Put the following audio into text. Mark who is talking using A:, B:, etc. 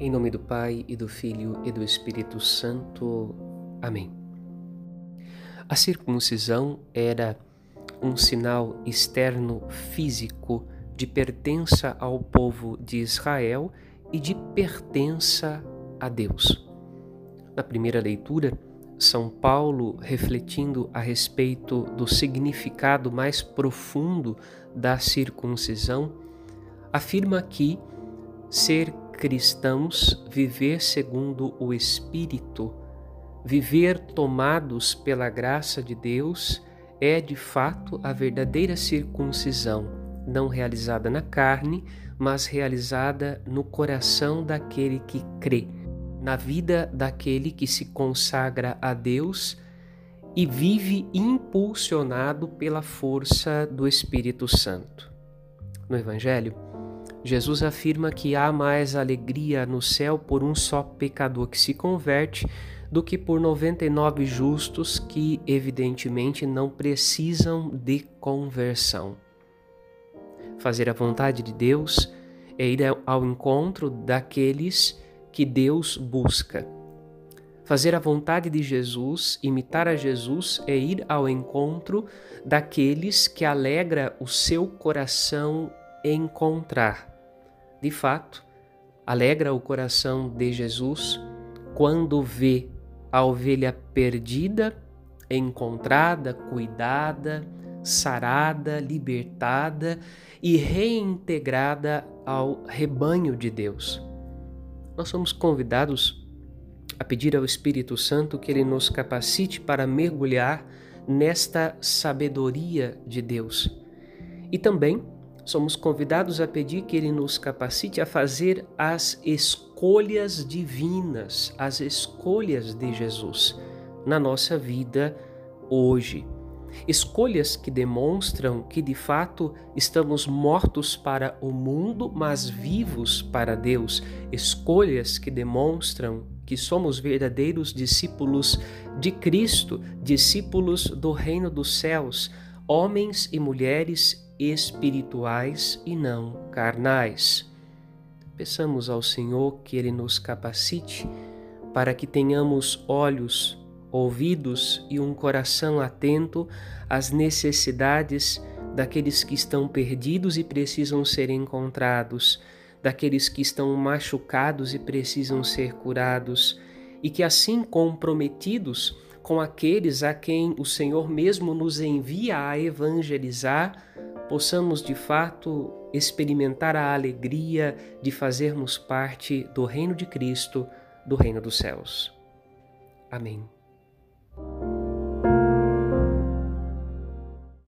A: Em nome do Pai e do Filho e do Espírito Santo. Amém. A circuncisão era um sinal externo físico de pertença ao povo de Israel e de pertença a Deus. Na primeira leitura, São Paulo, refletindo a respeito do significado mais profundo da circuncisão, afirma que ser cristãos, viver segundo o Espírito, viver tomados pela graça de Deus, é de fato a verdadeira circuncisão, não realizada na carne, mas realizada no coração daquele que crê, na vida daquele que se consagra a Deus e vive impulsionado pela força do Espírito Santo. No Evangelho, Jesus afirma que há mais alegria no céu por um só pecador que se converte do que por 99 justos que, evidentemente, não precisam de conversão. Fazer a vontade de Deus é ir ao encontro daqueles que Deus busca. Fazer a vontade de Jesus, imitar a Jesus, é ir ao encontro daqueles que alegra o seu coração encontrar. De fato, alegra o coração de Jesus quando vê a ovelha perdida, encontrada, cuidada, sarada, libertada e reintegrada ao rebanho de Deus. Nós somos convidados a pedir ao Espírito Santo que ele nos capacite para mergulhar nesta sabedoria de Deus e também somos convidados a pedir que Ele nos capacite a fazer as escolhas divinas, as escolhas de Jesus na nossa vida hoje. Escolhas que demonstram que de fato estamos mortos para o mundo, mas vivos para Deus. Escolhas que demonstram que somos verdadeiros discípulos de Cristo, discípulos do reino dos céus, homens e mulheres espirituais e não carnais. Peçamos ao Senhor que Ele nos capacite para que tenhamos olhos, ouvidos e um coração atento às necessidades daqueles que estão perdidos e precisam ser encontrados, daqueles que estão machucados e precisam ser curados, e que assim comprometidos com aqueles a quem o Senhor mesmo nos envia a evangelizar, possamos de fato experimentar a alegria de fazermos parte do reino de Cristo, do reino dos céus. Amém.